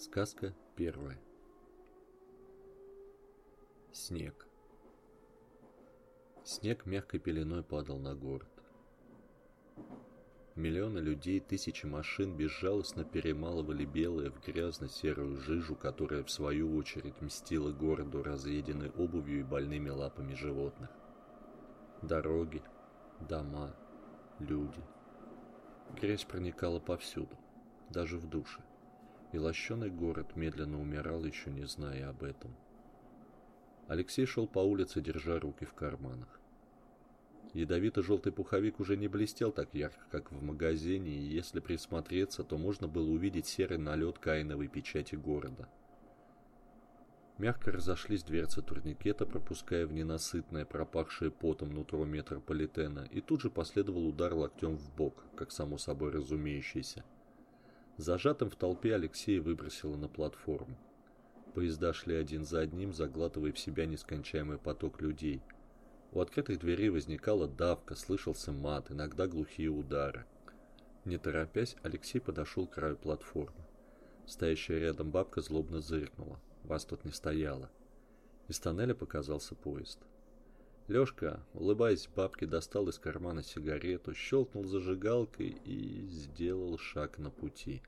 Сказка первая. Снег. Снег мягкой пеленой падал на город. Миллионы людей, тысячи машин безжалостно перемалывали белое в грязно-серую жижу, которая в свою очередь мстила городу разъеденной обувью и больными лапами животных. Дороги, дома, люди. Грязь проникала повсюду, даже в душе и лощеный город медленно умирал, еще не зная об этом. Алексей шел по улице, держа руки в карманах. Ядовито-желтый пуховик уже не блестел так ярко, как в магазине, и если присмотреться, то можно было увидеть серый налет каиновой печати города. Мягко разошлись дверцы турникета, пропуская в ненасытное, пропахшее потом нутро метрополитена, и тут же последовал удар локтем в бок, как само собой разумеющийся – Зажатым в толпе Алексея выбросило на платформу. Поезда шли один за одним, заглатывая в себя нескончаемый поток людей. У открытых дверей возникала давка, слышался мат, иногда глухие удары. Не торопясь, Алексей подошел к краю платформы. Стоящая рядом бабка злобно зыркнула. Вас тут не стояло. Из тоннеля показался поезд. Лёшка, улыбаясь бабке, достал из кармана сигарету, щелкнул зажигалкой и сделал шаг на пути.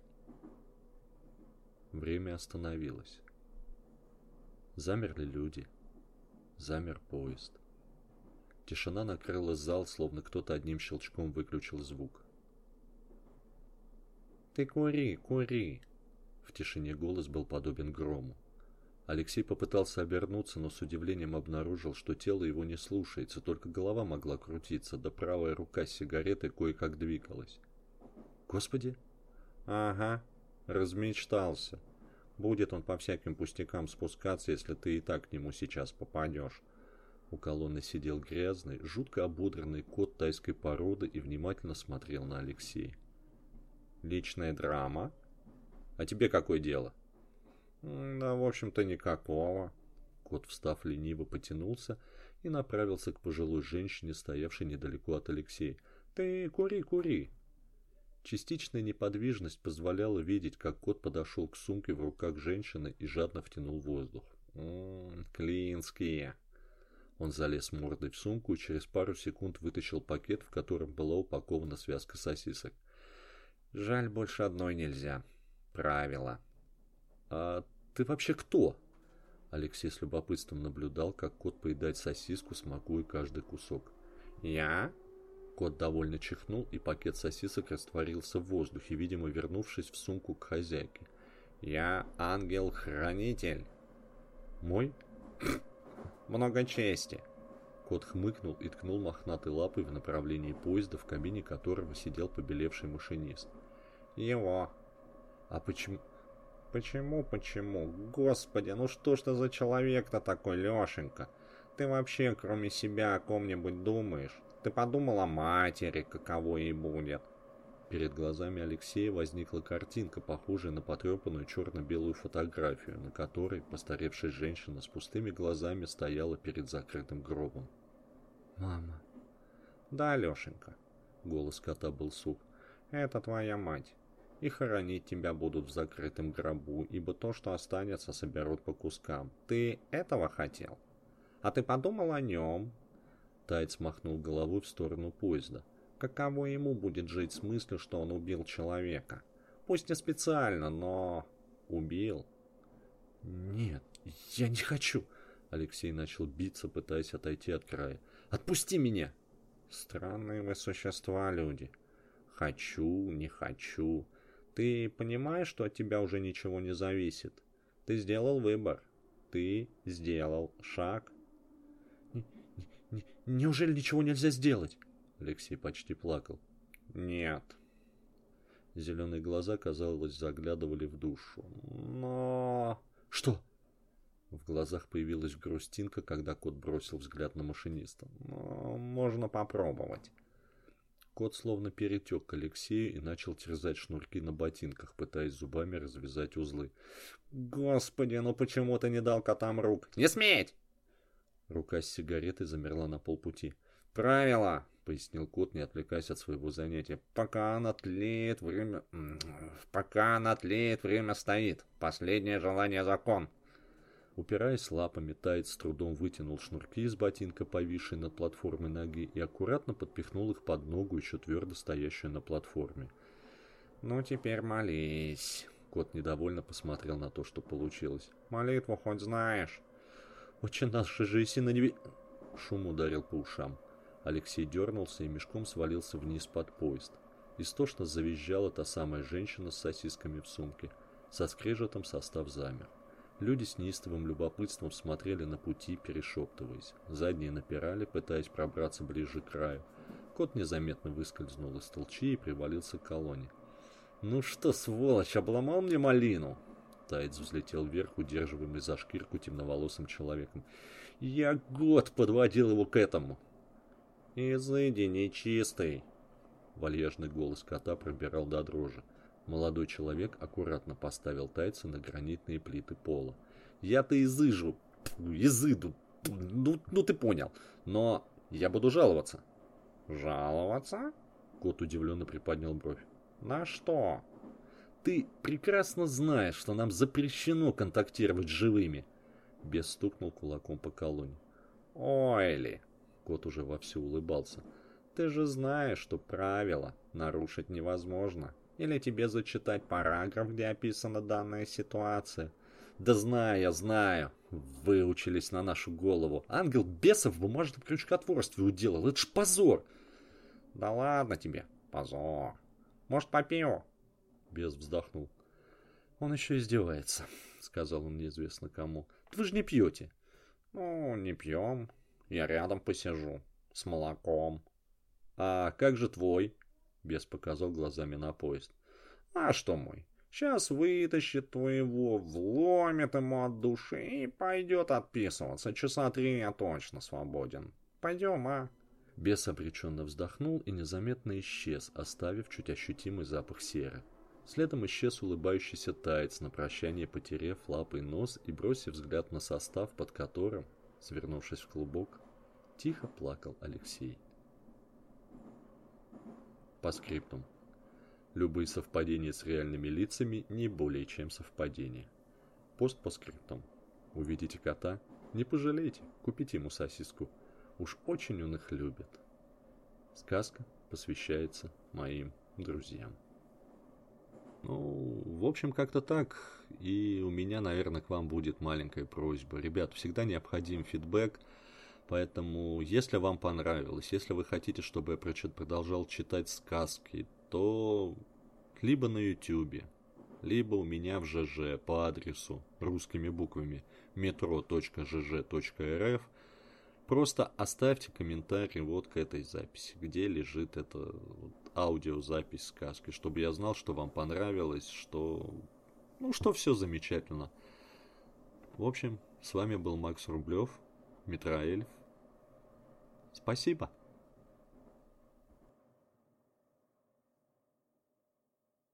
Время остановилось. Замерли люди. Замер поезд. Тишина накрыла зал, словно кто-то одним щелчком выключил звук. «Ты кури, кури!» В тишине голос был подобен грому. Алексей попытался обернуться, но с удивлением обнаружил, что тело его не слушается, только голова могла крутиться, да правая рука с сигаретой кое-как двигалась. «Господи!» «Ага, размечтался. Будет он по всяким пустякам спускаться, если ты и так к нему сейчас попадешь». У колонны сидел грязный, жутко ободранный кот тайской породы и внимательно смотрел на Алексея. «Личная драма? А тебе какое дело?» «Да, в общем-то, никакого». Кот, встав лениво, потянулся и направился к пожилой женщине, стоявшей недалеко от Алексея. «Ты кури, кури!» Частичная неподвижность позволяла видеть, как кот подошел к сумке в руках женщины и жадно втянул воздух. «Ммм, клинские!» Он залез мордой в сумку и через пару секунд вытащил пакет, в котором была упакована связка сосисок. «Жаль, больше одной нельзя. Правило». «А ты вообще кто?» Алексей с любопытством наблюдал, как кот поедает сосиску, смакуя каждый кусок. «Я?» Кот довольно чихнул, и пакет сосисок растворился в воздухе, видимо, вернувшись в сумку к хозяйке. «Я ангел-хранитель». «Мой?» «Много чести». Кот хмыкнул и ткнул мохнатой лапой в направлении поезда, в кабине которого сидел побелевший машинист. «Его». «А почему...» Почему, почему? Господи, ну что ж ты за человек-то такой, Лешенька? Ты вообще кроме себя о ком-нибудь думаешь? Ты подумал о матери, каково ей будет? Перед глазами Алексея возникла картинка, похожая на потрепанную черно-белую фотографию, на которой постаревшая женщина с пустыми глазами стояла перед закрытым гробом. «Мама». «Да, Лешенька», — голос кота был сух, — «это твоя мать и хоронить тебя будут в закрытом гробу, ибо то, что останется, соберут по кускам. Ты этого хотел? А ты подумал о нем?» Тайц махнул головой в сторону поезда. «Каково ему будет жить с мыслью, что он убил человека? Пусть не специально, но... убил?» «Нет, я не хочу!» Алексей начал биться, пытаясь отойти от края. «Отпусти меня!» «Странные вы существа, люди. Хочу, не хочу. Ты понимаешь, что от тебя уже ничего не зависит? Ты сделал выбор. Ты сделал шаг. Неужели ничего нельзя сделать? Алексей почти плакал. Нет. Зеленые глаза, казалось, заглядывали в душу. Но... Что? В глазах появилась грустинка, когда кот бросил взгляд на машиниста. Но можно попробовать. Кот словно перетек к Алексею и начал терзать шнурки на ботинках, пытаясь зубами развязать узлы. «Господи, ну почему ты не дал котам рук? Не сметь!» Рука с сигаретой замерла на полпути. «Правило!» — пояснил кот, не отвлекаясь от своего занятия. «Пока она тлеет, время Пока она тлеет, время стоит. Последнее желание закон. Упираясь лапами, Тайт с трудом вытянул шнурки из ботинка, повисшей над платформой ноги, и аккуратно подпихнул их под ногу, еще твердо стоящую на платформе. «Ну, теперь молись». Кот недовольно посмотрел на то, что получилось. «Молитву хоть знаешь?» «Очень наши же и на небе...» Шум ударил по ушам. Алексей дернулся и мешком свалился вниз под поезд. Истошно завизжала та самая женщина с сосисками в сумке. Со скрежетом состав замер. Люди с неистовым любопытством смотрели на пути, перешептываясь. Задние напирали, пытаясь пробраться ближе к краю. Кот незаметно выскользнул из толчи и привалился к колонне. «Ну что, сволочь, обломал мне малину!» Тайц взлетел вверх, удерживаемый за шкирку темноволосым человеком. «Я год подводил его к этому!» «Изыди, нечистый!» Вальяжный голос кота пробирал до дрожи. Молодой человек аккуратно поставил тайца на гранитные плиты пола. «Я-то изыжу, изыду, ну, ну ты понял, но я буду жаловаться». «Жаловаться?» Кот удивленно приподнял бровь. «На что?» «Ты прекрасно знаешь, что нам запрещено контактировать с живыми!» Бес стукнул кулаком по колонне. «Ойли!» Кот уже вовсю улыбался. «Ты же знаешь, что правила нарушить невозможно. Или тебе зачитать параграф, где описана данная ситуация? Да знаю я, знаю. Выучились на нашу голову. Ангел бесов в бумажном крючкотворстве уделал. Это ж позор. Да ладно тебе, позор. Может, попью? Бес вздохнул. Он еще издевается, сказал он неизвестно кому. Вы же не пьете. Ну, не пьем. Я рядом посижу. С молоком. А как же твой? Бес показал глазами на поезд. А что мой? Сейчас вытащит твоего, вломит ему от души и пойдет отписываться. Часа три я точно свободен. Пойдем, а? Бес обреченно вздохнул и незаметно исчез, оставив чуть ощутимый запах серы. Следом исчез улыбающийся таец на прощание, потерев лапой нос и бросив взгляд на состав, под которым, свернувшись в клубок, тихо плакал Алексей. По скриптум. Любые совпадения с реальными лицами не более чем совпадения. Пост по скриптум. Увидите кота? Не пожалейте, купите ему сосиску. Уж очень он их любит. Сказка посвящается моим друзьям. Ну, в общем, как-то так. И у меня, наверное, к вам будет маленькая просьба. Ребят, всегда необходим фидбэк. Поэтому, если вам понравилось, если вы хотите, чтобы я продолжал читать сказки, то либо на YouTube, либо у меня в ЖЖ по адресу русскими буквами metro.gg.rf Просто оставьте комментарий вот к этой записи, где лежит эта вот аудиозапись сказки, чтобы я знал, что вам понравилось, что... Ну, что все замечательно. В общем, с вами был Макс Рублев, Митроэльф. Спасибо.